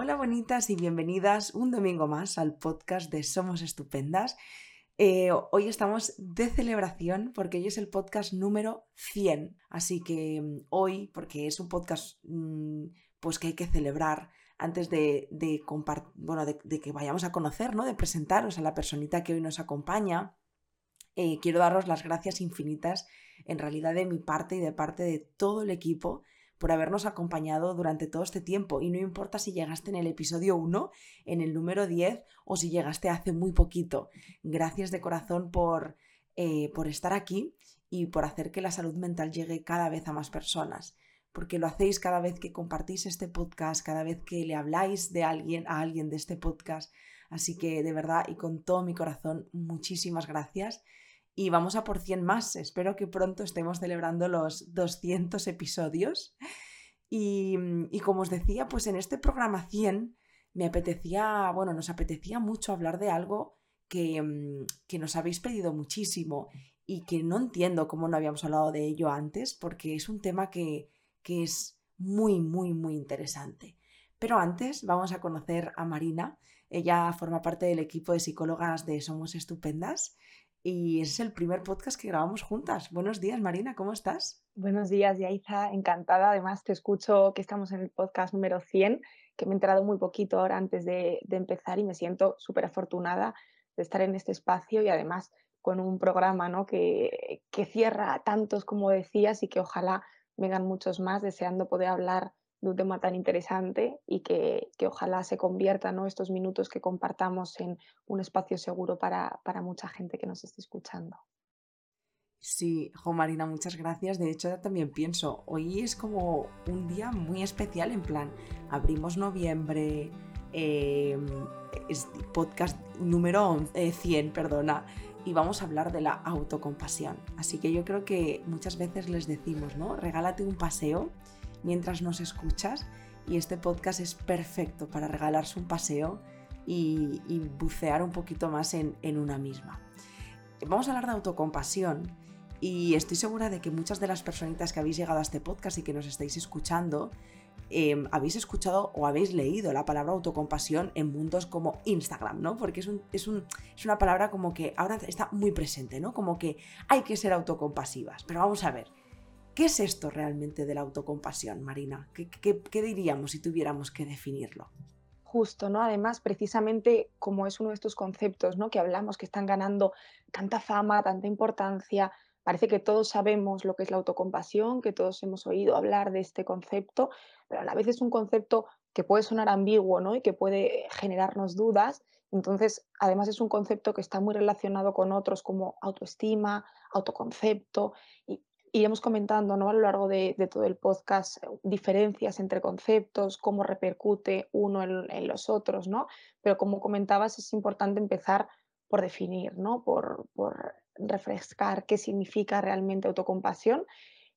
Hola bonitas y bienvenidas un domingo más al podcast de Somos Estupendas. Eh, hoy estamos de celebración porque hoy es el podcast número 100. Así que mm, hoy, porque es un podcast mm, pues que hay que celebrar antes de, de, bueno, de, que vayamos a conocer, ¿no? de presentaros a la personita que hoy nos acompaña, eh, quiero daros las gracias infinitas en realidad de mi parte y de parte de todo el equipo por habernos acompañado durante todo este tiempo. Y no importa si llegaste en el episodio 1, en el número 10 o si llegaste hace muy poquito. Gracias de corazón por, eh, por estar aquí y por hacer que la salud mental llegue cada vez a más personas. Porque lo hacéis cada vez que compartís este podcast, cada vez que le habláis de alguien a alguien de este podcast. Así que de verdad y con todo mi corazón, muchísimas gracias y vamos a por 100 más. Espero que pronto estemos celebrando los 200 episodios. Y, como os decía, pues en este programa 100 me apetecía, bueno, nos apetecía mucho hablar de algo que, mm, que nos habéis pedido muchísimo y que no entiendo cómo no habíamos hablado de ello antes, porque es un tema que, que es muy, muy, muy interesante. Pero antes vamos a conocer a Marina. Ella forma parte del equipo de psicólogas de Somos Estupendas y es el primer podcast que grabamos juntas. Buenos días, Marina, ¿cómo estás? Buenos días, Yaiza, encantada. Además, te escucho que estamos en el podcast número 100, que me he enterado muy poquito ahora antes de, empezar y me siento súper afortunada de estar en este espacio y además con un programa ¿no? que, que cierra tantos, como decías, y que ojalá vengan muchos más, deseando poder hablar de un tema tan interesante y que, ojalá se conviertan estos minutos que compartamos en un espacio seguro para, mucha gente que nos esté escuchando. Sí, Jo Marina, muchas gracias. De hecho, también pienso, hoy es como un día muy especial, en plan, abrimos noviembre, em, podcast número 100, eh, perdona, y vamos a hablar de la autocompasión. Así que yo creo que muchas veces les decimos, ¿no? Regálate un paseo mientras nos escuchas y este podcast es perfecto para regalarse un paseo y, bucear un poquito más en, una misma. Vamos a hablar de autocompasión y estoy segura de que muchas de las personitas que habéis llegado a este podcast y que nos estáis escuchando em, habéis escuchado o habéis leído la palabra autocompasión en mundos como Instagram, ¿no? Porque es, es, es, una palabra como que ahora está muy presente, ¿no? Como que hay que ser autocompasivas. Pero vamos a ver, ¿Qué es esto realmente de la autocompasión, Marina? ¿Qué, diríamos si tuviéramos que definirlo? Justo, ¿no? Además, precisamente como es uno de estos conceptos ¿no? que hablamos que están ganando tanta fama, tanta importancia, parece que todos sabemos lo que es la autocompasión, que todos hemos oído hablar de este concepto, pero a la vez es un concepto que puede sonar ambiguo ¿no? y que puede generarnos dudas. Entonces, además es un concepto que está muy relacionado con otros como autoestima, autoconcepto, y iremos comentando ¿no? a lo largo de, todo el podcast eh, diferencias entre conceptos, cómo repercute uno en, los otros, ¿no? Pero como comentabas, es importante empezar por definir, ¿no? por, refrescar qué significa realmente autocompasión.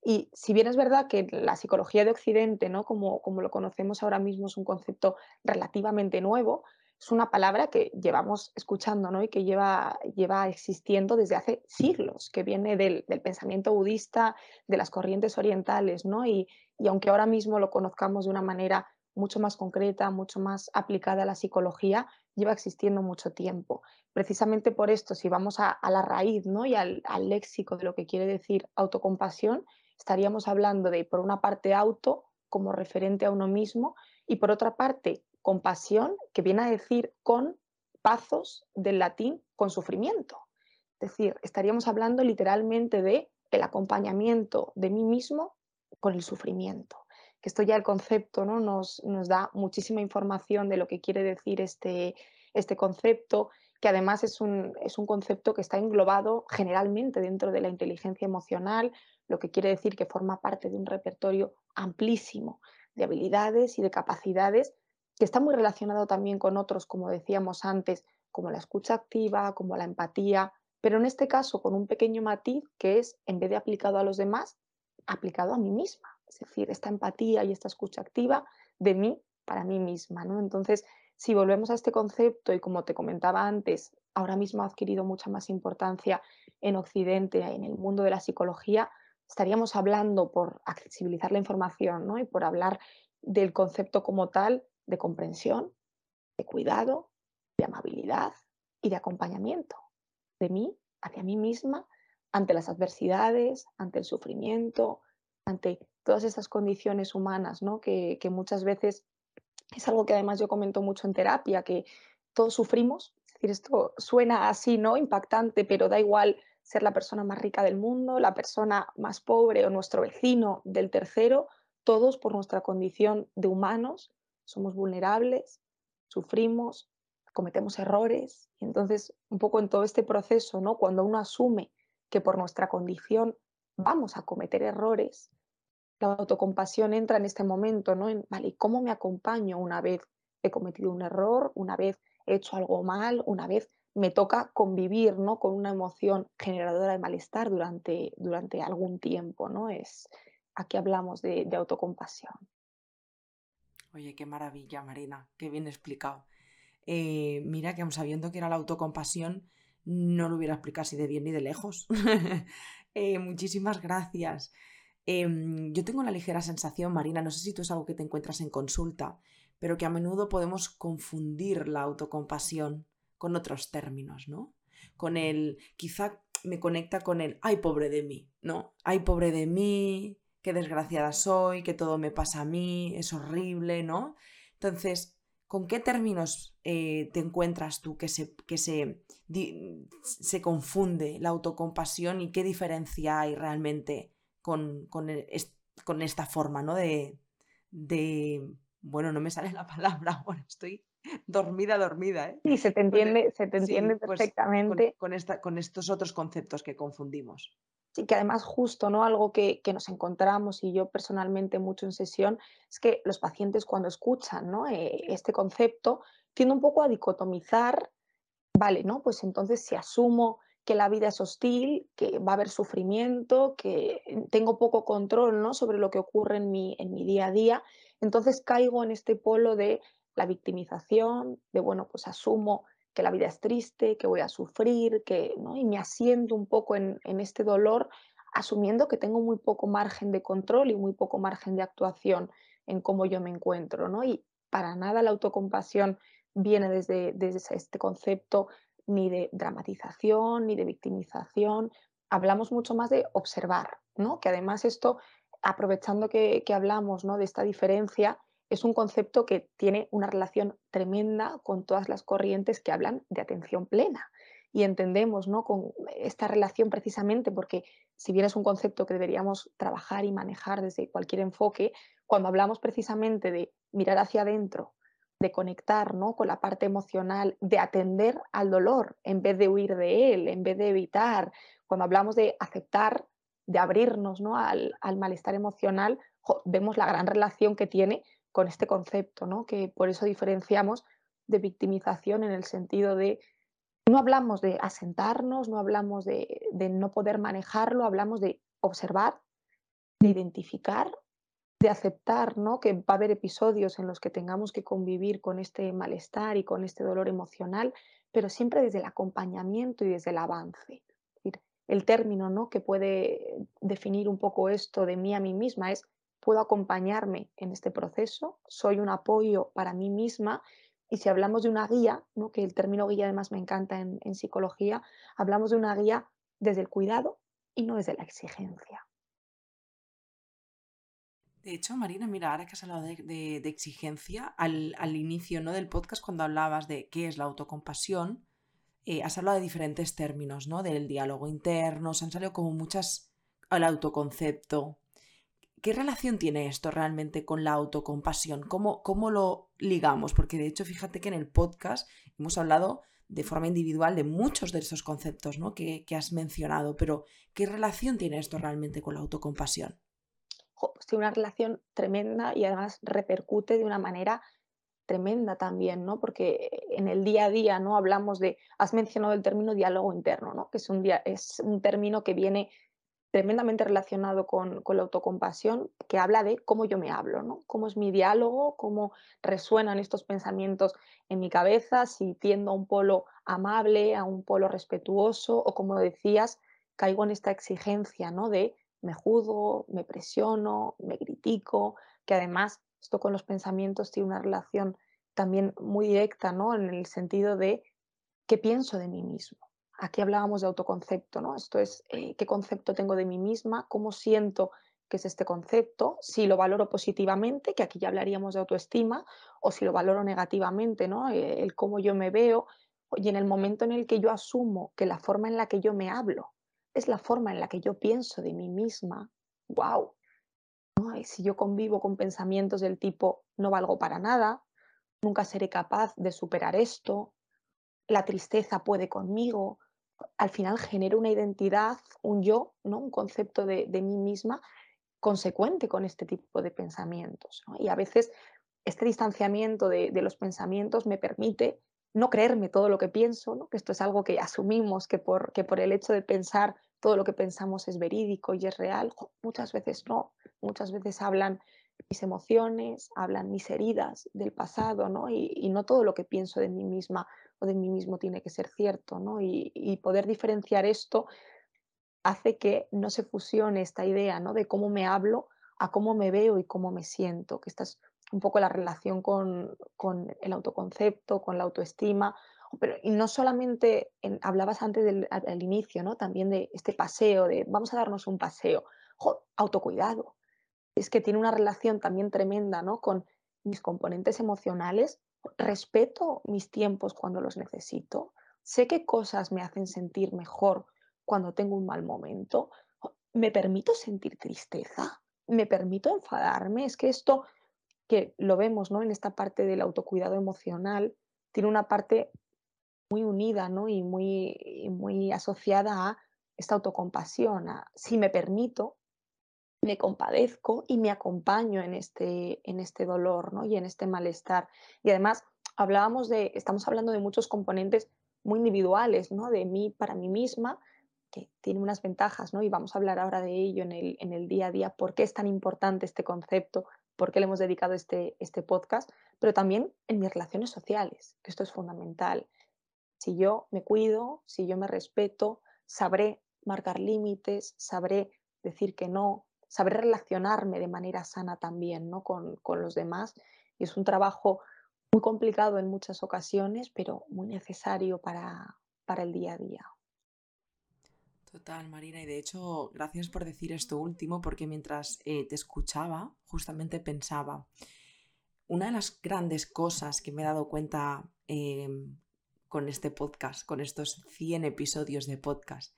Y si bien es verdad que la psicología de Occidente, ¿no? como, como lo conocemos ahora mismo, es un concepto relativamente nuevo, es una palabra que llevamos escuchando ¿no? y que lleva, lleva existiendo desde hace siglos, que viene del, pensamiento budista, de las corrientes orientales, ¿no? y, aunque ahora mismo lo conozcamos de una manera mucho más concreta, mucho más aplicada a la psicología, lleva existiendo mucho tiempo. Precisamente por esto, si vamos a, la raíz ¿no? y al, al, léxico de lo que quiere decir autocompasión, estaríamos hablando de, por una parte, auto como referente a uno mismo y por otra parte, compasión, que viene a decir con pazos del latín con sufrimiento. Es decir, estaríamos hablando literalmente de el acompañamiento de mí mismo con el sufrimiento. Que esto ya el concepto ¿no? nos, nos da muchísima información de lo que quiere decir este, este concepto, que además es un, es un concepto que está englobado generalmente dentro de la inteligencia emocional, lo que quiere decir que forma parte de un repertorio amplísimo de habilidades y de capacidades que está muy relacionado también con otros, como decíamos antes, como la escucha activa, como la empatía, pero en este caso con un pequeño matiz que es, en vez de aplicado a los demás, aplicado a mí misma. Es decir, esta empatía y esta escucha activa de mí para mí misma. ¿no? Entonces, si volvemos a este concepto y como te comentaba antes, ahora mismo ha adquirido mucha más importancia en Occidente, en el mundo de la psicología, estaríamos hablando por accesibilizar la información ¿no? y por hablar del concepto como tal de comprensión, de cuidado, de amabilidad y de acompañamiento de mí hacia mí misma ante las adversidades, ante el sufrimiento, ante todas estas condiciones humanas, ¿no? que, que muchas veces es algo que además yo comento mucho en terapia, que todos sufrimos. Es decir, esto suena así, ¿no? Impactante, pero da igual ser la persona más rica del mundo, la persona más pobre o nuestro vecino del tercero, todos por nuestra condición de humanos somos vulnerables, sufrimos, cometemos errores. Y entonces, un poco en todo este proceso, ¿no? Cuando uno asume que por nuestra condición vamos a cometer errores, la autocompasión entra en este momento, ¿no? En, vale, ¿cómo me acompaño una vez he cometido un error, una vez he hecho algo mal, una vez me toca convivir, ¿no? Con una emoción generadora de malestar durante, durante algún tiempo, ¿no? Es, aquí hablamos de, de autocompasión. Oye, qué maravilla, Marina, qué bien explicado. Eh, mira que aun sabiendo que era la autocompasión, no lo hubiera explicado así de bien ni de lejos. Eh, muchísimas gracias. Em, yo tengo la ligera sensación, Marina, no sé si tú es algo que te encuentras en consulta, pero que a menudo podemos confundir la autocompasión con otros términos, ¿no? Con el, quizá me conecta con el, ay, pobre de mí, ¿no? Ay, pobre de mí, qué desgraciada soy, que todo me pasa a mí, es horrible, ¿no? Entonces, ¿con qué términos eh, te encuentras tú que se, que se, se confunde la autocompasión y qué diferencia hay realmente con, con, e, con esta forma, ¿no? De, de, bueno, no me sale la palabra ahora, estoy dormida, dormida, ¿eh? Sí, se te entiende, se te entiende pues perfectamente. con, esta, con estos otros conceptos que confundimos. Que además justo, ¿no? Algo que, que, nos encontramos y yo personalmente mucho en sesión es que los pacientes cuando escuchan ¿no? Eh, este concepto tienden un poco a dicotomizar, vale, ¿no? Pues entonces si asumo que la vida es hostil, que va a haber sufrimiento, que tengo poco control ¿no? sobre lo que ocurre en mi, en mi día a día, entonces caigo en este polo de la victimización, de bueno, pues asumo que la vida es triste, que voy a sufrir, que, ¿no? y me asiento un poco en, en este dolor, asumiendo que tengo muy poco margen de control y muy poco margen de actuación en cómo yo me encuentro. ¿no? Y para nada la autocompasión viene desde, desde este concepto ni de dramatización, ni de victimización. Hablamos mucho más de observar, ¿no? que además esto, aprovechando que, que hablamos ¿no? de esta diferencia, es un concepto que tiene una relación tremenda con todas las corrientes que hablan de atención plena. Y entendemos ¿no? con esta relación precisamente porque si bien es un concepto que deberíamos trabajar y manejar desde cualquier enfoque, cuando hablamos precisamente de mirar hacia adentro, de conectar ¿no? con la parte emocional, de atender al dolor en vez de huir de él, en vez de evitar, cuando hablamos de aceptar, de abrirnos ¿no? al, al malestar emocional, vemos la gran relación que tiene con este concepto, ¿no? que por eso diferenciamos de victimización en el sentido de no hablamos de asentarnos, no hablamos de, no poder manejarlo, hablamos de observar, de identificar, de aceptar ¿no? que va a haber episodios en los que tengamos que convivir con este malestar y con este dolor emocional, pero siempre desde el acompañamiento y desde el avance. El término ¿no? que puede definir un poco esto de mí a mí misma es puedo acompañarme en este proceso, soy un apoyo para mí misma. Y si hablamos de una guía, ¿no? que el término guía además me encanta en, psicología, hablamos de una guía desde el cuidado y no desde la exigencia. De hecho, Marina, mira, ahora que has hablado de exigencia, al, al, inicio ¿no? del podcast, cuando hablabas de qué es la autocompasión, eh, has hablado de diferentes términos, ¿no? Del diálogo interno, se han salido como muchas al autoconcepto, ¿Qué relación tiene esto realmente con la autocompasión? ¿Cómo, ¿Cómo lo ligamos? Porque de hecho, fíjate que en el podcast hemos hablado de forma individual de muchos de esos conceptos ¿no? que, que has mencionado, pero ¿qué relación tiene esto realmente con la autocompasión? Pues tiene una relación tremenda y además repercute de una manera tremenda también, ¿no? Porque en el día a día, ¿no? Hablamos de, has mencionado el término diálogo interno, ¿no? Que es un, es un término que viene tremendamente relacionado con, con, la autocompasión, que habla de cómo yo me hablo, ¿no? cómo es mi diálogo, cómo resuenan estos pensamientos en mi cabeza, si tiendo a un polo amable, a un polo respetuoso, o como decías, caigo en esta exigencia ¿no? de me juzgo, me presiono, me critico, que además esto con los pensamientos tiene una relación también muy directa, ¿no? En el sentido de qué pienso de mí mismo. Aquí hablábamos de autoconcepto, ¿no? Esto es eh, qué concepto tengo de mí misma, cómo siento que es este concepto, si lo valoro positivamente, que aquí ya hablaríamos de autoestima, o si lo valoro negativamente, ¿no? Eh, el cómo yo me veo, y en el momento en el que yo asumo que la forma en la que yo me hablo es la forma en la que yo pienso de mí misma, wow. Si yo convivo con pensamientos del tipo no valgo para nada, nunca seré capaz de superar esto, la tristeza puede conmigo, al final genero una identidad, un yo, ¿no? un concepto de, de mí misma consecuente con este tipo de pensamientos. Y a veces este distanciamiento de, los pensamientos me permite no creerme todo lo que pienso, que esto es algo que asumimos que por, que por el hecho de pensar todo lo que pensamos es verídico y es real, muchas veces no, muchas veces hablan mis emociones, hablan mis heridas del pasado, ¿no? Y, no todo lo que pienso de mí misma de mí mismo tiene que ser cierto, ¿no? y poder diferenciar esto hace que no se fusione esta idea ¿no? de cómo me hablo a cómo me veo y cómo me siento, que esta es un poco la relación con, el autoconcepto, con la autoestima, pero y no solamente hablabas antes del al inicio, ¿no? También de este paseo, de vamos a darnos un paseo, autocuidado. Es que tiene una relación también tremenda, ¿no? Con mis componentes emocionales, respeto mis tiempos cuando los necesito, sé qué cosas me hacen sentir mejor cuando tengo un mal momento, ¿me permito sentir tristeza? ¿Me permito enfadarme? Es que esto que lo vemos ¿no? en esta parte del autocuidado emocional, tiene una parte muy unida ¿no? y muy, muy asociada a esta autocompasión, a si me permito, me compadezco y me acompaño en este, en este dolor ¿no? y en este malestar. Y además, hablábamos de, estamos hablando de muchos componentes muy individuales, ¿no? de mí para mí misma, que tiene unas ventajas, ¿no? Y vamos a hablar ahora de ello en el, en el día a día, por qué es tan importante este concepto, por qué le hemos dedicado este, este podcast, pero también en mis relaciones sociales, que esto es fundamental. Si yo me cuido, si yo me respeto, sabré marcar límites, sabré decir que no, sabré relacionarme de manera sana también ¿no? con, con los demás. Y es un trabajo muy complicado en muchas ocasiones, pero muy necesario para, para el día a día. Total, Marina. Y de hecho, gracias por decir esto último, porque mientras eh, te escuchaba, justamente pensaba, una de las grandes cosas que me he dado cuenta em, con este podcast, con estos 100 episodios de podcast,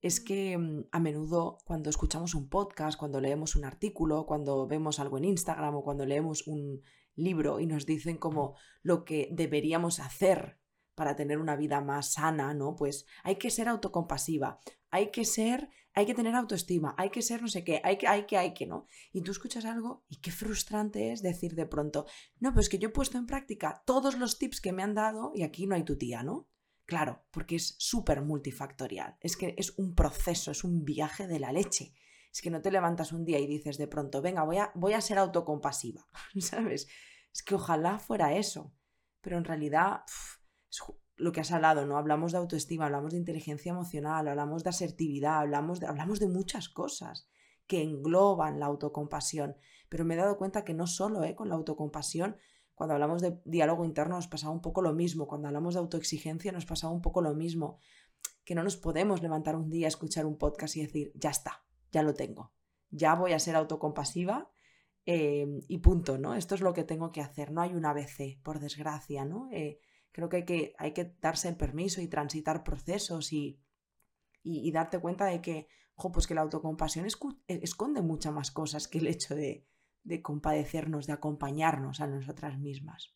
es que mm, a menudo cuando escuchamos un podcast, cuando leemos un artículo, cuando vemos algo en Instagram o cuando leemos un libro y nos dicen como lo que deberíamos hacer para tener una vida más sana, ¿no? Pues hay que ser autocompasiva, hay que ser, hay que tener autoestima, hay que ser no sé qué, hay que, hay que, hay que, ¿no? Y tú escuchas algo y qué frustrante es decir de pronto, no, pues que yo he puesto en práctica todos los tips que me han dado y aquí no hay tu tía, ¿no? Claro, porque es súper multifactorial, es que es un proceso, es un viaje de la leche. Es que no te levantas un día y dices de pronto, venga, voy a, voy a ser autocompasiva, ¿sabes? Es que ojalá fuera eso, pero en realidad lo que has hablado, ¿no? Hablamos de autoestima, hablamos de inteligencia emocional, hablamos de asertividad, hablamos de, hablamos de muchas cosas que engloban la autocompasión. Pero me he dado cuenta que no solo ¿eh? con la autocompasión, cuando hablamos de diálogo interno nos pasaba un poco lo mismo, cuando hablamos de autoexigencia nos pasaba un poco lo mismo, que no nos podemos levantar un día, escuchar un podcast y decir, ya está, ya lo tengo, ya voy a ser autocompasiva eh, y punto, ¿no? Esto es lo que tengo que hacer, no hay un ABC, por desgracia, ¿no? Eh, Creo que hay que, hay que darse el permiso y transitar procesos y, y, darte cuenta de que, pues que la autocompasión esconde muchas más cosas que el hecho de, de compadecernos, de acompañarnos a nosotras mismas.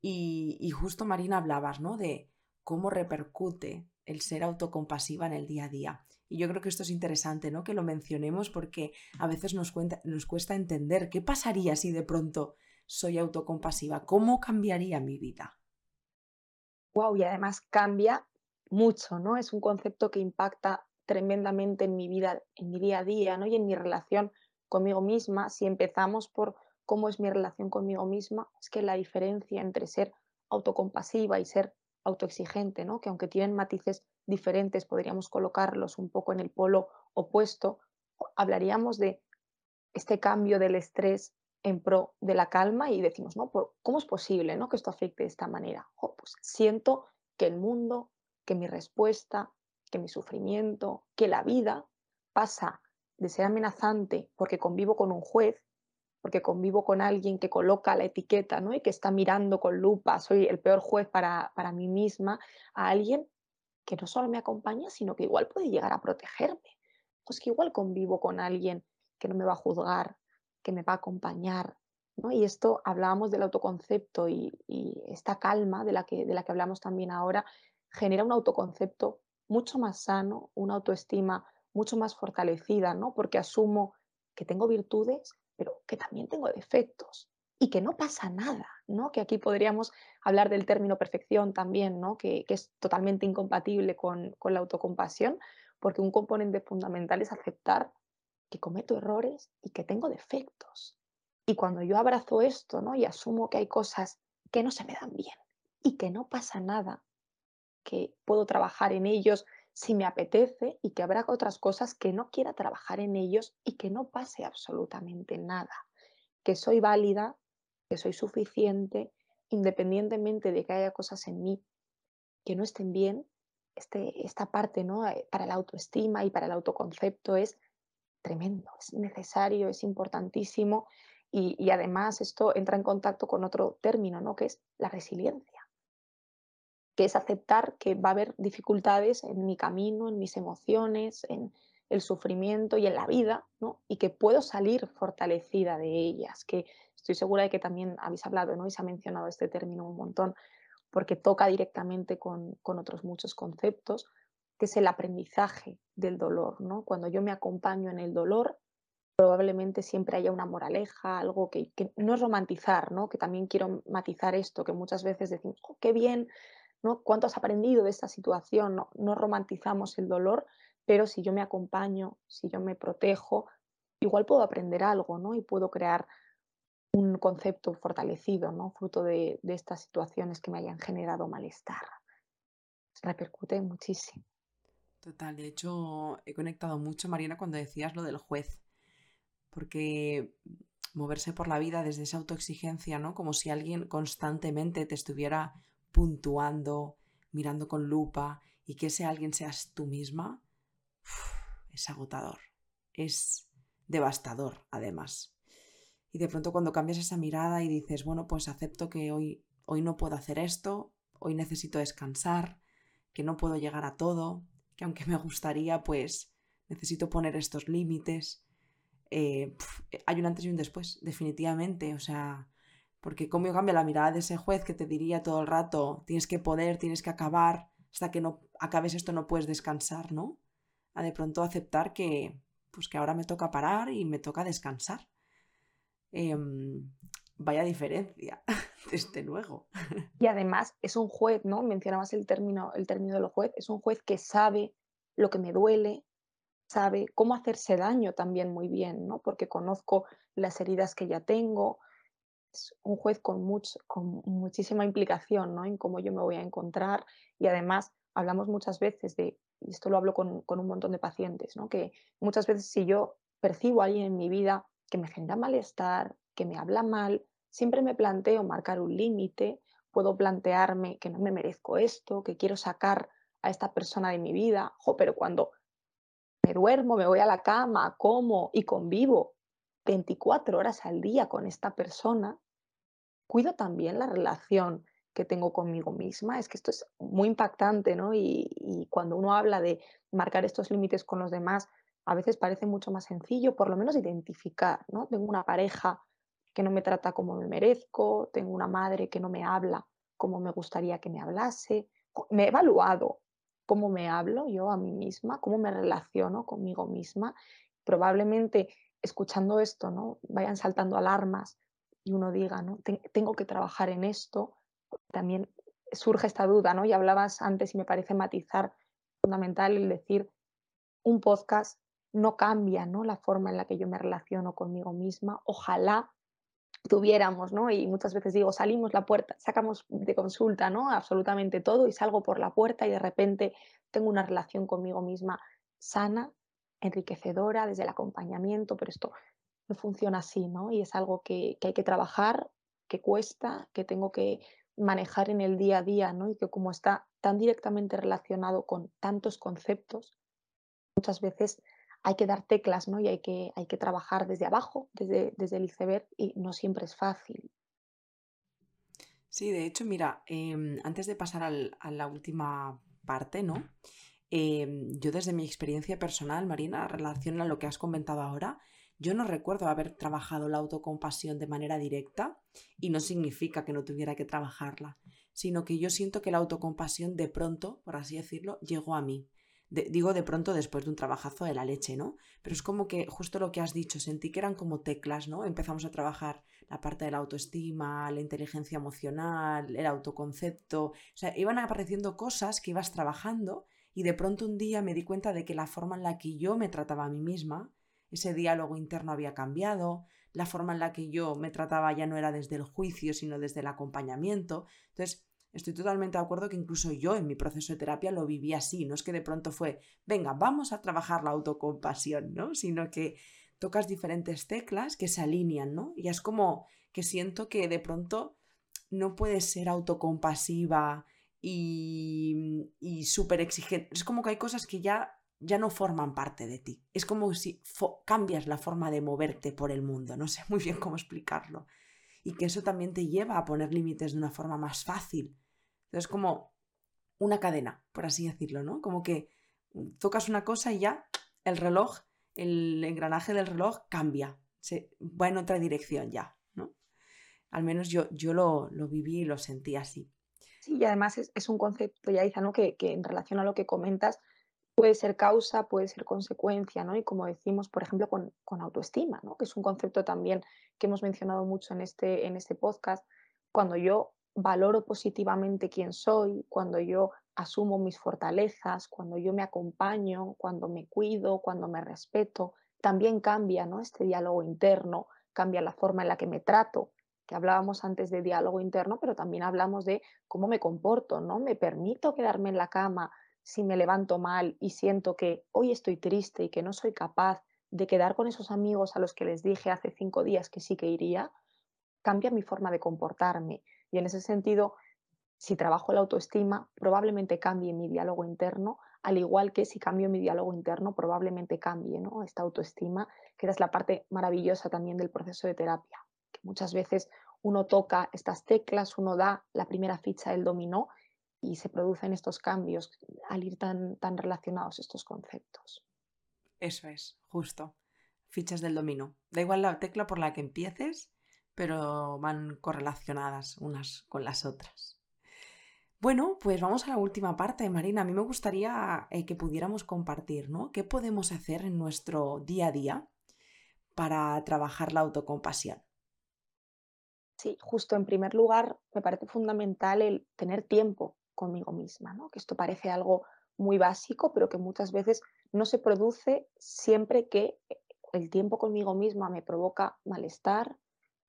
Y, justo Marina hablabas, ¿no? De cómo repercute el ser autocompasiva en el día a día. Y yo creo que esto es interesante, ¿no? Que lo mencionemos porque a veces nos, nos cuesta entender qué pasaría si de pronto soy autocompasiva? ¿Cómo cambiaría mi vida? Wow, y además cambia mucho, ¿no? Es un concepto que impacta tremendamente en mi vida, en mi día a día, ¿no? Y en mi relación conmigo misma. Si empezamos por cómo es mi relación conmigo misma, es que la diferencia entre ser autocompasiva y ser autoexigente, ¿no? Que aunque tienen matices diferentes, podríamos colocarlos un poco en el polo opuesto, hablaríamos de este cambio del estrés en pro de la calma y decimos, ¿no? ¿Cómo es posible ¿no? que esto afecte de esta manera? pues siento que el mundo, que mi respuesta, que mi sufrimiento, que la vida pasa de ser amenazante porque convivo con un juez, porque convivo con alguien que coloca la etiqueta ¿no? y que está mirando con lupa, soy el peor juez para, para mí misma, a alguien que no solo me acompaña, sino que igual puede llegar a protegerme. Pues que igual convivo con alguien que no me va a juzgar, que me va a acompañar. ¿no? Y esto hablábamos del autoconcepto y, esta calma de la, que, de la que hablamos también ahora genera un autoconcepto mucho más sano, una autoestima mucho más fortalecida, ¿no? porque asumo que tengo virtudes, pero que también tengo defectos y que no pasa nada, ¿no? que aquí podríamos hablar del término perfección también, ¿no? que, que es totalmente incompatible con, con la autocompasión, porque un componente fundamental es aceptar que cometo errores y que tengo defectos. Y cuando yo abrazo esto, ¿no? Y asumo que hay cosas que no se me dan bien y que no pasa nada, que puedo trabajar en ellos si me apetece y que habrá otras cosas que no quiera trabajar en ellos y que no pase absolutamente nada, que soy válida, que soy suficiente, independientemente de que haya cosas en mí que no estén bien, este, esta parte ¿no? Eh, para la autoestima y para el autoconcepto es tremendo, es necesario, es importantísimo y, además esto entra en contacto con otro término, ¿no? que es la resiliencia, que es aceptar que va a haber dificultades en mi camino, en mis emociones, en el sufrimiento y en la vida, ¿no? y que puedo salir fortalecida de ellas, que estoy segura de que también habéis hablado ¿no? y se ha mencionado este término un montón, porque toca directamente con, con otros muchos conceptos, que es el aprendizaje del dolor. ¿no? Cuando yo me acompaño en el dolor, probablemente siempre haya una moraleja, algo que, no es romantizar, ¿no? que también quiero matizar esto, que muchas veces decimos, oh, qué bien, ¿no? ¿cuánto has aprendido de esta situación? No, no romantizamos el dolor, pero si yo me acompaño, si yo me protejo, igual puedo aprender algo ¿no? y puedo crear un concepto fortalecido, ¿no? fruto de, de estas situaciones que me hayan generado malestar. Repercute muchísimo. Total, de hecho he conectado mucho, Mariana, cuando decías lo del juez, porque moverse por la vida desde esa autoexigencia, ¿no? Como si alguien constantemente te estuviera puntuando, mirando con lupa y que ese alguien seas tú misma, es agotador, es devastador además. Y de pronto cuando cambias esa mirada y dices, bueno, pues acepto que hoy, hoy no puedo hacer esto, hoy necesito descansar, que no puedo llegar a todo, que aunque me gustaría, pues necesito poner estos límites. Eh, hay un antes y un después, definitivamente. O sea, porque cómo cambia la mirada de ese juez que te diría todo el rato, tienes que poder, tienes que acabar, hasta que no acabes esto no puedes descansar, ¿no? A de pronto aceptar que, pues que ahora me toca parar y me toca descansar. Em, vaya diferencia, desde luego. Y además es un juez, ¿no? Mencionabas el término, el término del juez, es un juez que sabe lo que me duele, sabe cómo hacerse daño también muy bien, ¿no? Porque conozco las heridas que ya tengo. Es un juez con, muchísima implicación, ¿no? En cómo yo me voy a encontrar y además hablamos muchas veces de, y esto lo hablo con, con un montón de pacientes, ¿no? Que muchas veces si yo percibo a alguien en mi vida que me genera malestar, que me habla mal, siempre me planteo marcar un límite, puedo plantearme que no me merezco esto, que quiero sacar a esta persona de mi vida, pero cuando me duermo, me voy a la cama, como y convivo 24 horas al día con esta persona, cuido también la relación que tengo conmigo misma. Es que esto es muy impactante, ¿no? Y, y, cuando uno habla de marcar estos límites con los demás, a veces parece mucho más sencillo, por lo menos identificar, ¿no? Tengo una pareja que no me trata como me merezco, tengo una madre que no me habla como me gustaría que me hablase. Me he evaluado cómo me hablo yo a mí misma, cómo me relaciono conmigo misma. Probablemente escuchando esto, ¿no? Vayan saltando alarmas y uno diga, ¿no? tengo que trabajar en esto. También surge esta duda, ¿no? Y hablabas antes y me parece matizar fundamental el decir, un podcast no cambia, ¿no? La forma en la que yo me relaciono conmigo misma. Ojalá tuviéramos, ¿no? Y muchas veces digo, salimos la puerta, sacamos de consulta, ¿no? Absolutamente todo y salgo por la puerta y de repente tengo una relación conmigo misma sana, enriquecedora, desde el acompañamiento, pero esto no funciona así, ¿no? Y es algo que, hay que trabajar, que cuesta, que tengo que manejar en el día a día, ¿no? Y que como está tan directamente relacionado con tantos conceptos, muchas veces hay que dar teclas, ¿no? Y hay que, hay que trabajar desde abajo, desde, desde el iceberg, y no siempre es fácil. Sí, de hecho, mira, em, antes de pasar al- a la última parte, ¿no? Em, yo desde mi experiencia personal, Marina, relación a lo que has comentado ahora, yo no recuerdo haber trabajado la autocompasión de manera directa y no significa que no tuviera que trabajarla, sino que yo siento que la autocompasión de pronto, por así decirlo, llegó a mí. Digo de pronto después de un trabajazo de la leche, ¿no? Pero es como que justo lo que has dicho, sentí que eran como teclas, ¿no? Empezamos a trabajar la parte de la autoestima, la inteligencia emocional, el autoconcepto, o sea, iban apareciendo cosas que ibas trabajando y de pronto un día me di cuenta de que la forma en la que yo me trataba a mí misma, ese diálogo interno había cambiado, la forma en la que yo me trataba ya no era desde el juicio, sino desde el acompañamiento. Entonces, estoy totalmente de acuerdo que incluso yo en mi proceso de terapia lo viví así, no es que de pronto fue, venga, vamos a trabajar la autocompasión, ¿no? Sino que tocas diferentes teclas que se alinean, ¿no? Y es como que siento que de pronto no puedes ser autocompasiva y, y súper exigente. Es como que hay cosas que ya, ya no forman parte de ti. Es como si cambias la forma de moverte por el mundo. No sé muy bien cómo explicarlo. Y que eso también te lleva a poner límites de una forma más fácil. Entonces, como una cadena, por así decirlo, ¿no? Como que tocas una cosa y ya el reloj, el engranaje del reloj cambia. Se va en otra dirección ya, ¿no? Al menos yo, yo lo, lo viví y lo sentí así. Sí, y además es, es un concepto, Yaiza, ¿no? Que, que en relación a lo que comentas, puede ser causa, puede ser consecuencia, ¿no? Y como decimos, por ejemplo, con, con autoestima, ¿no? Que es un concepto también que hemos mencionado mucho en este, en este podcast. Cuando yo valoro positivamente quién soy, cuando yo asumo mis fortalezas, cuando yo me acompaño, cuando me cuido, cuando me respeto, también cambia, ¿no? Este diálogo interno, cambia la forma en la que me trato, que hablábamos antes de diálogo interno, pero también hablamos de cómo me comporto, ¿no? Me permito quedarme en la cama si me levanto mal y siento que hoy estoy triste y que no soy capaz de quedar con esos amigos a los que les dije hace cinco días que sí que iría, cambia mi forma de comportarme. Y en ese sentido, si trabajo la autoestima, probablemente cambie mi diálogo interno, al igual que si cambio mi diálogo interno, probablemente cambie ¿no? esta autoestima, que es la parte maravillosa también del proceso de terapia, que muchas veces uno toca estas teclas, uno da la primera ficha del dominó y se producen estos cambios al ir tan, tan relacionados estos conceptos. Eso es, justo. Fichas del dominó. Da igual la tecla por la que empieces, pero van correlacionadas unas con las otras. Bueno, pues vamos a la última parte, Marina. A mí me gustaría eh, que pudiéramos compartir, ¿no? ¿Qué podemos hacer en nuestro día a día para trabajar la autocompasión? Sí, justo en primer lugar, me parece fundamental el tener tiempo conmigo misma, ¿no? Que esto parece algo muy básico, pero que muchas veces no se produce siempre que el tiempo conmigo misma me provoca malestar,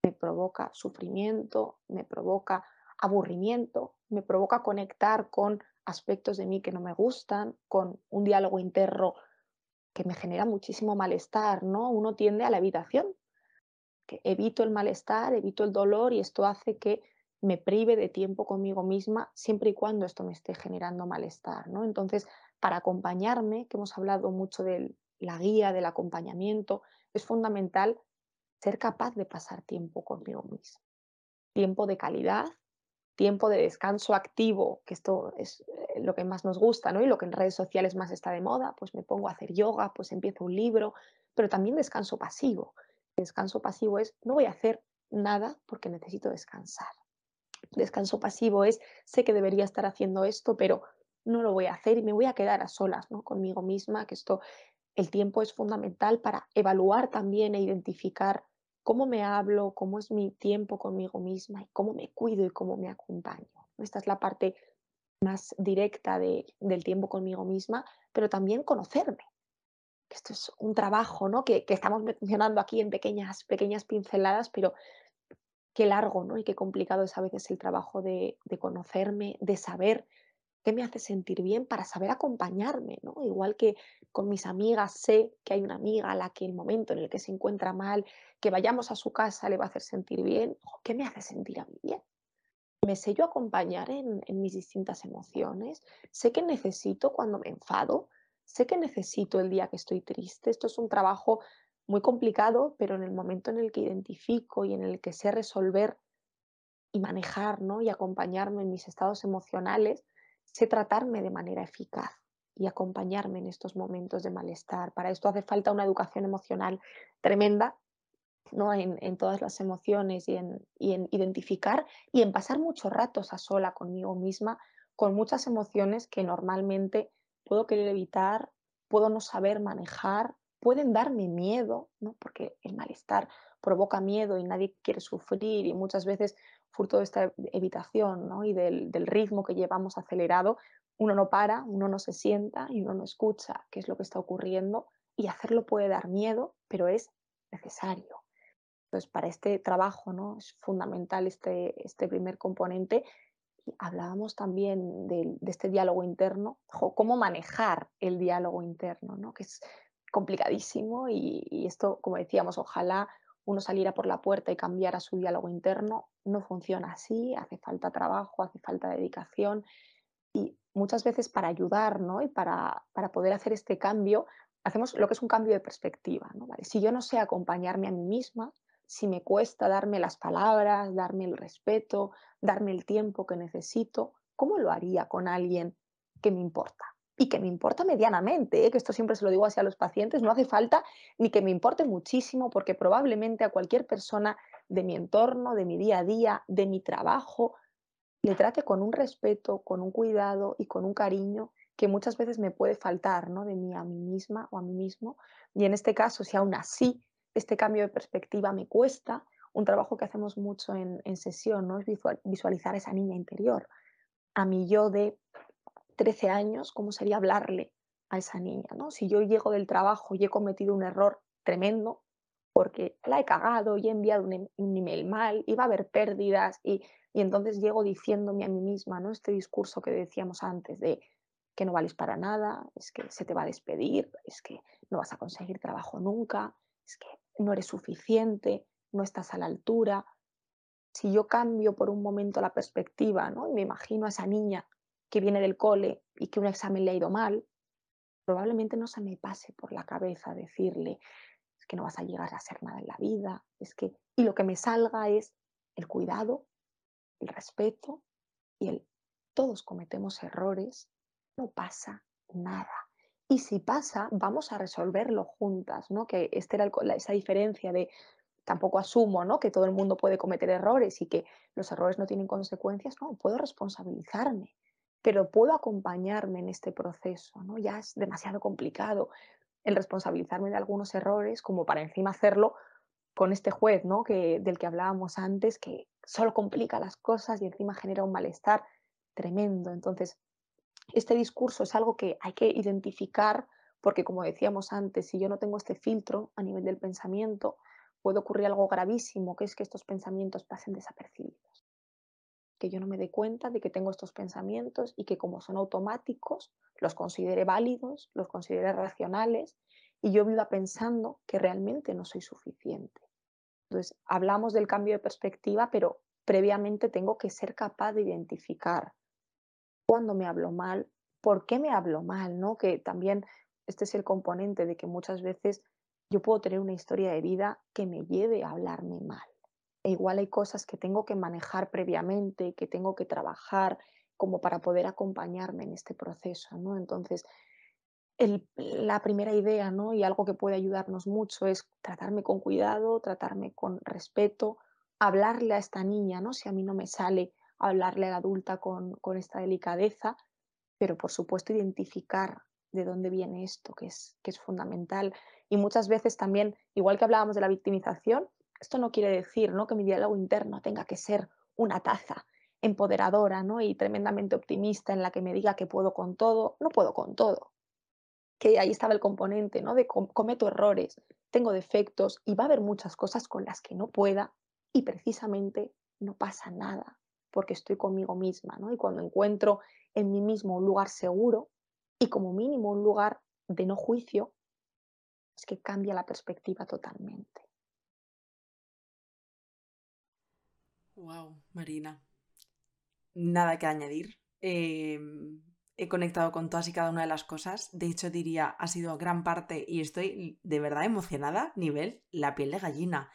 me provoca sufrimiento, me provoca aburrimiento, me provoca conectar con aspectos de mí que no me gustan, con un diálogo interno que me genera muchísimo malestar, ¿no? Uno tiende a la evitación, que evito el malestar, evito el dolor y esto hace que me prive de tiempo conmigo misma siempre y cuando esto me esté generando malestar, ¿no? Entonces, para acompañarme, que hemos hablado mucho de la guía, del acompañamiento, es fundamental ser capaz de pasar tiempo conmigo misma. Tiempo de calidad, tiempo de descanso activo, que esto es eh, lo que más nos gusta, ¿no? Y lo que en redes sociales más está de moda, pues me pongo a hacer yoga, pues empiezo un libro, pero también descanso pasivo. Descanso pasivo es no voy a hacer nada porque necesito descansar. Descanso pasivo es sé que debería estar haciendo esto, pero no lo voy a hacer y me voy a quedar a solas, ¿no? Conmigo misma, que esto el tiempo es fundamental para evaluar también e identificar cómo me hablo, cómo es mi tiempo conmigo misma y cómo me cuido y cómo me acompaño. Esta es la parte más directa de, del tiempo conmigo misma, pero también conocerme. Esto es un trabajo ¿no? que, que estamos mencionando aquí en pequeñas, pequeñas pinceladas, pero qué largo ¿no? y qué complicado es a veces el trabajo de, de conocerme, de saber qué me hace sentir bien para saber acompañarme, ¿no? Igual que con mis amigas sé que hay una amiga a la que el momento en el que se encuentra mal, que vayamos a su casa le va a hacer sentir bien, ¿qué me hace sentir a mí bien? Me sé yo acompañar en, en mis distintas emociones, sé que necesito cuando me enfado, sé que necesito el día que estoy triste, esto es un trabajo muy complicado, pero en el momento en el que identifico y en el que sé resolver y manejar, ¿no? Y acompañarme en mis estados emocionales, sé tratarme de manera eficaz y acompañarme en estos momentos de malestar. Para esto hace falta una educación emocional tremenda, ¿no? En, todas las emociones y en, y en identificar y en pasar muchos ratos a sola conmigo misma, con muchas emociones que normalmente puedo querer evitar, puedo no saber manejar, pueden darme miedo, ¿no? Porque el malestar provoca miedo y nadie quiere sufrir y muchas veces fruto de esta evitación ¿no? y del, ritmo que llevamos acelerado, uno no para, uno no se sienta y uno no escucha qué es lo que está ocurriendo y hacerlo puede dar miedo, pero es necesario. Entonces, para este trabajo ¿no? es fundamental este, este primer componente. Y hablábamos también de, de este diálogo interno, cómo manejar el diálogo interno, ¿no? que es complicadísimo y, esto, como decíamos, ojalá uno saliera por la puerta y cambiara su diálogo interno. No funciona así, hace falta trabajo, hace falta dedicación y muchas veces para ayudar ¿no? y para, para poder hacer este cambio, hacemos lo que es un cambio de perspectiva. ¿no? ¿Vale? Si yo no sé acompañarme a mí misma, si me cuesta darme las palabras, darme el respeto, darme el tiempo que necesito, ¿cómo lo haría con alguien que me importa? Y que me importa medianamente, ¿eh? que esto siempre se lo digo así a los pacientes, no hace falta ni que me importe muchísimo, porque probablemente a cualquier persona de mi entorno, de mi día a día, de mi trabajo, le trate con un respeto, con un cuidado y con un cariño que muchas veces me puede faltar, ¿no? De mí a mí misma o a mí mismo. Y en este caso, si aún así este cambio de perspectiva me cuesta, un trabajo que hacemos mucho en, en sesión, ¿no? Es visualizar esa niña interior, a mi yo de 13 años, ¿cómo sería hablarle a esa niña? ¿no? Si yo llego del trabajo y he cometido un error tremendo, porque la he cagado y he enviado un, un email mal, va a haber pérdidas, y, y, entonces llego diciéndome a mí misma, ¿no? Este discurso que decíamos antes de que no vales para nada, es que se te va a despedir, es que no vas a conseguir trabajo nunca, es que no eres suficiente, no estás a la altura. Si yo cambio por un momento la perspectiva, ¿no? Y me imagino a esa niña que viene del cole y que un examen le ha ido mal, probablemente no se me pase por la cabeza decirle, es que no vas a llegar a ser nada en la vida, es que, y lo que me salga es el cuidado, el respeto y el, todos cometemos errores, no pasa nada. Y si pasa, vamos a resolverlo juntas, ¿no? Que este era el, esa diferencia de tampoco asumo ¿no? que todo el mundo puede cometer errores y que los errores no tienen consecuencias, no, puedo responsabilizarme pero puedo acompañarme en este proceso, ¿no? Ya es demasiado complicado el responsabilizarme de algunos errores como para encima hacerlo con este juez, ¿no? Que, del que hablábamos antes, que solo complica las cosas y encima genera un malestar tremendo. Entonces, este discurso es algo que hay que identificar porque, como decíamos antes, si yo no tengo este filtro a nivel del pensamiento, puede ocurrir algo gravísimo, que es que estos pensamientos pasen desapercibidos que yo no me dé cuenta de que tengo estos pensamientos y que como son automáticos, los considere válidos, los considere racionales y yo viva pensando que realmente no soy suficiente. Entonces, hablamos del cambio de perspectiva, pero previamente tengo que ser capaz de identificar cuándo me hablo mal, por qué me hablo mal, ¿no? Que también este es el componente de que muchas veces yo puedo tener una historia de vida que me lleve a hablarme mal. E igual hay cosas que tengo que manejar previamente, que tengo que trabajar como para poder acompañarme en este proceso, ¿no? Entonces, la primera idea, ¿no? Y algo que puede ayudarnos mucho es tratarme con cuidado, tratarme con respeto, hablarle a esta niña, ¿no? Si a mí no me sale hablarle a la adulta con, con esta delicadeza, pero por supuesto identificar de dónde viene esto, que es, que es fundamental. Y muchas veces también, igual que hablábamos de la victimización, esto no quiere decir ¿no? que mi diálogo interno tenga que ser una taza empoderadora ¿no? y tremendamente optimista en la que me diga que puedo con todo. No puedo con todo. Que ahí estaba el componente ¿no? de com cometo errores, tengo defectos y va a haber muchas cosas con las que no pueda y precisamente no pasa nada. porque estoy conmigo misma, ¿no? Y cuando encuentro en mí mismo un lugar seguro y como mínimo un lugar de no juicio, es que cambia la perspectiva totalmente. Wow, Marina. Nada que añadir. Em, he conectado con todas y cada una de las cosas. De hecho, diría, ha sido gran parte y estoy de verdad emocionada, nivel la piel de gallina,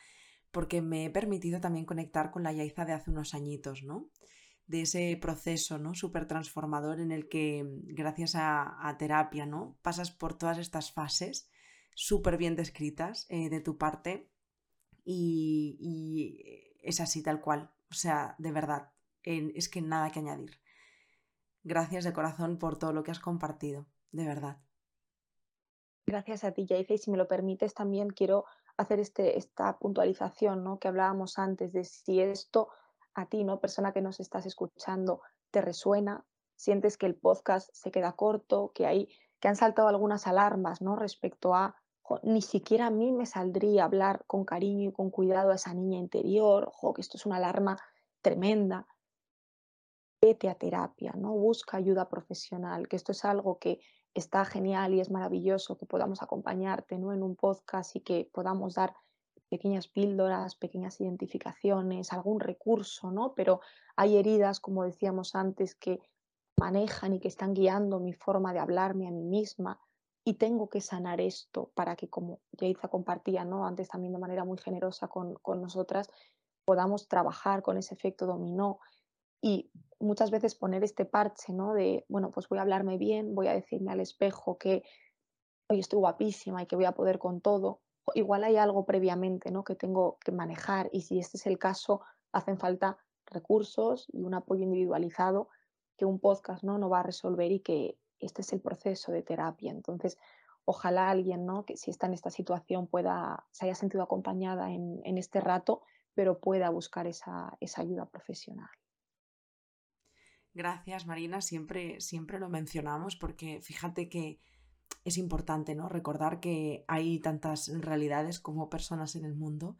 porque me he permitido también conectar con la Yaiza de hace unos añitos, ¿no? De ese proceso, ¿no? Súper transformador en el que, gracias a, terapia, ¿no? Pasas por todas estas fases súper bien descritas eh, de tu parte y, es así tal cual. O sea, de verdad, es que nada que añadir. Gracias de corazón por todo lo que has compartido, de verdad. Gracias a ti, Yaiza. Y si me lo permites, también quiero hacer este, esta puntualización ¿no? que hablábamos antes de si esto a ti, ¿no? persona que nos estás escuchando, te resuena, sientes que el podcast se queda corto, que, hay, que han saltado algunas alarmas ¿no? respecto a ni siquiera a mí me saldría hablar con cariño y con cuidado a esa niña interior, que esto es una alarma tremenda vete a terapia, ¿no? Busca ayuda profesional, que esto es algo que está genial y es maravilloso que podamos acompañarte, ¿no? En un podcast y que podamos dar pequeñas píldoras, pequeñas identificaciones, algún recurso, ¿no? Pero hay heridas, como decíamos antes, que manejan y que están guiando mi forma de hablarme a mí misma y tengo que sanar esto para que, como Yaiza compartía, ¿no? Antes también de manera muy generosa con, con nosotras, podamos trabajar con ese efecto dominó y muchas veces poner este parche, ¿no? De, bueno, pues voy a hablarme bien, voy a decirme al espejo que hoy estoy guapísima y que voy a poder con todo. Igual hay algo previamente, ¿no? Que tengo que manejar y si este es el caso, hacen falta recursos y un apoyo individualizado que un podcast, ¿no? No va a resolver y que este es el proceso de terapia. Entonces, ojalá alguien, ¿no? Que si está en esta situación pueda, se haya sentido acompañada en, este rato, pero pueda buscar esa, esa ayuda profesional. Gracias, Marina. Siempre, siempre lo mencionamos porque fíjate que es importante ¿no? recordar que hay tantas realidades como personas en el mundo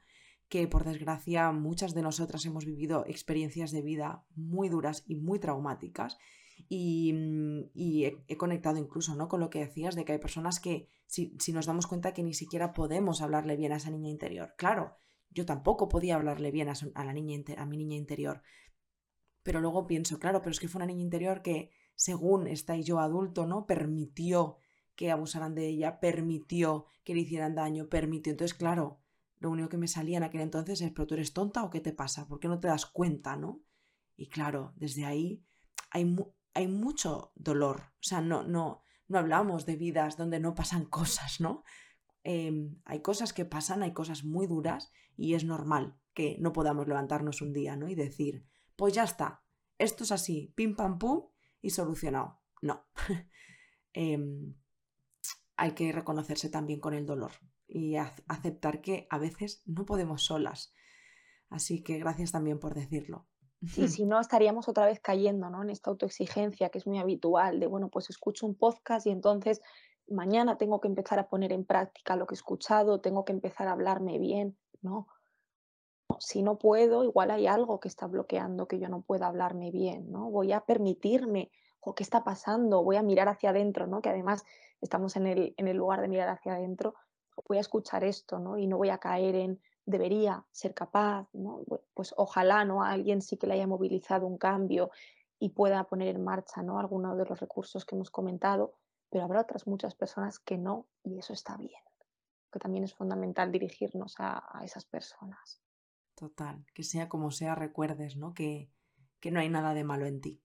que por desgracia muchas de nosotras hemos vivido experiencias de vida muy duras y muy traumáticas y, mm, he, conectado incluso ¿no? con lo que decías de que hay personas que si, si, nos damos cuenta que ni siquiera podemos hablarle bien a esa niña interior. Claro, yo tampoco podía hablarle bien a, a la niña, a mi niña interior, pero luego pienso, claro, pero es que fue una niña interior que, según está yo adulto, ¿no? Permitió que abusaran de ella, permitió que le hicieran daño, permitió. Entonces, claro, lo único que me salía en aquel entonces es, pero tú eres tonta o qué te pasa, ¿por qué no te das cuenta, no? Y claro, desde ahí hay, hay mucho dolor. O sea, no, no, no hablamos de vidas donde no pasan cosas, ¿no? Em, hay cosas que pasan, hay cosas muy duras y es normal que no podamos levantarnos un día, ¿no? Y decir, pues ya está, esto es así, pim pam pum y solucionado. No. Em, hay que reconocerse también con el dolor y aceptar que a veces no podemos solas. Así que gracias también por decirlo. Y si no, estaríamos otra vez cayendo ¿no? en esta autoexigencia que es muy habitual, de bueno, pues escucho un podcast y entonces mañana tengo que empezar a poner en práctica lo que he escuchado, tengo que empezar a hablarme bien. No, si no puedo, igual hay algo que está bloqueando que yo no pueda hablarme bien, ¿no? Voy a permitirme, o ¿qué está pasando? Voy a mirar hacia adentro, ¿no? Que además estamos en el, en el lugar de mirar hacia adentro, voy a escuchar esto, ¿no? Y no voy a caer en debería ser capaz, ¿no? Pues ojalá, ¿no? A alguien sí que le haya movilizado un cambio y pueda poner en marcha, ¿no? Algunos de los recursos que hemos comentado, pero habrá otras muchas personas que no y eso está bien, que también es fundamental dirigirnos a esas personas. Total, que sea como sea, recuerdes, ¿no? Que, que no hay nada de malo en ti.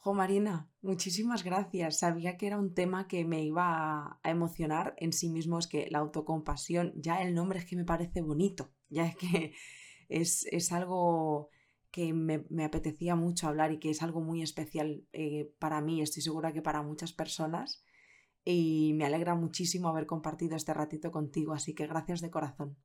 Jo Marina, muchísimas gracias. Sabía que era un tema que me iba a, emocionar en sí mismo. Es que la autocompasión, ya el nombre es que me parece bonito, ya es que es, algo que me, apetecía mucho hablar y que es algo muy especial eh, para mí, estoy segura que para muchas personas. Y me alegra muchísimo haber compartido este ratito contigo, así que gracias de corazón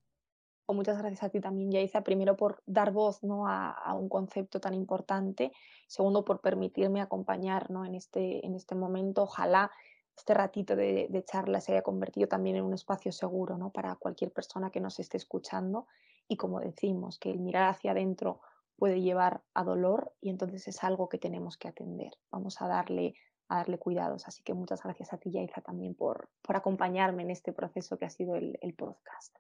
muchas gracias a ti también, Yaiza, primero por dar voz ¿no? a, un concepto tan importante, segundo por permitirme acompañar ¿no? en, este, en este momento. Ojalá este ratito de, charla se haya convertido también en un espacio seguro ¿no? para cualquier persona que nos esté escuchando y como decimos, que el mirar hacia adentro puede llevar a dolor y entonces es algo que tenemos que atender. Vamos a darle, a darle cuidados. Así que muchas gracias a ti, Yaiza, también por, por acompañarme en este proceso que ha sido el, podcast.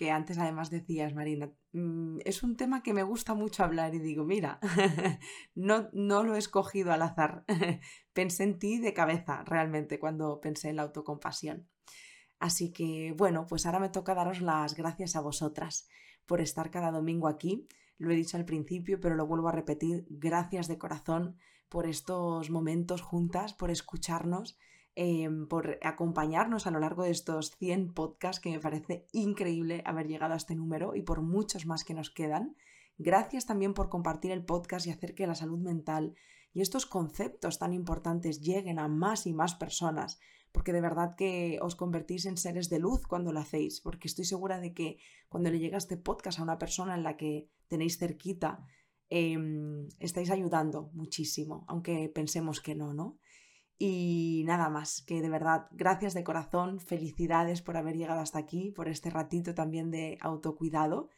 Que antes además decías, Marina, mm, es un tema que me gusta mucho hablar y digo, mira, no, no lo he escogido al azar. pensé en ti de cabeza realmente cuando pensé en la autocompasión. Así que bueno, pues ahora me toca daros las gracias a vosotras por estar cada domingo aquí. Lo he dicho al principio, pero lo vuelvo a repetir. Gracias de corazón por estos momentos juntas, por escucharnos, em, por acompañarnos a lo largo de estos 100 podcasts, que me parece increíble haber llegado a este número y por muchos más que nos quedan. Gracias también por compartir el podcast y hacer que la salud mental y estos conceptos tan importantes lleguen a más y más personas porque de verdad que os convertís en seres de luz cuando lo hacéis, porque estoy segura de que cuando le llega este podcast a una persona en la que tenéis cerquita, em, estáis ayudando muchísimo, aunque pensemos que no, ¿no? Y nada más, que de verdad, gracias de corazón, felicidades por haber llegado hasta aquí, por este ratito también de autocuidado.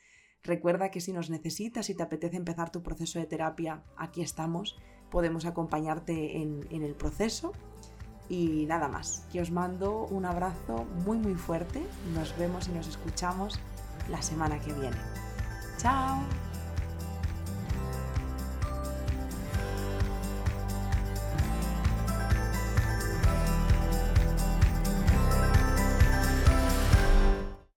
Recuerda que si nos necesitas y te apetece empezar tu proceso de terapia, aquí estamos, podemos acompañarte en, en el proceso y nada más, que os mando un abrazo muy muy fuerte. Nos vemos y nos escuchamos la semana que viene. ¡Chao!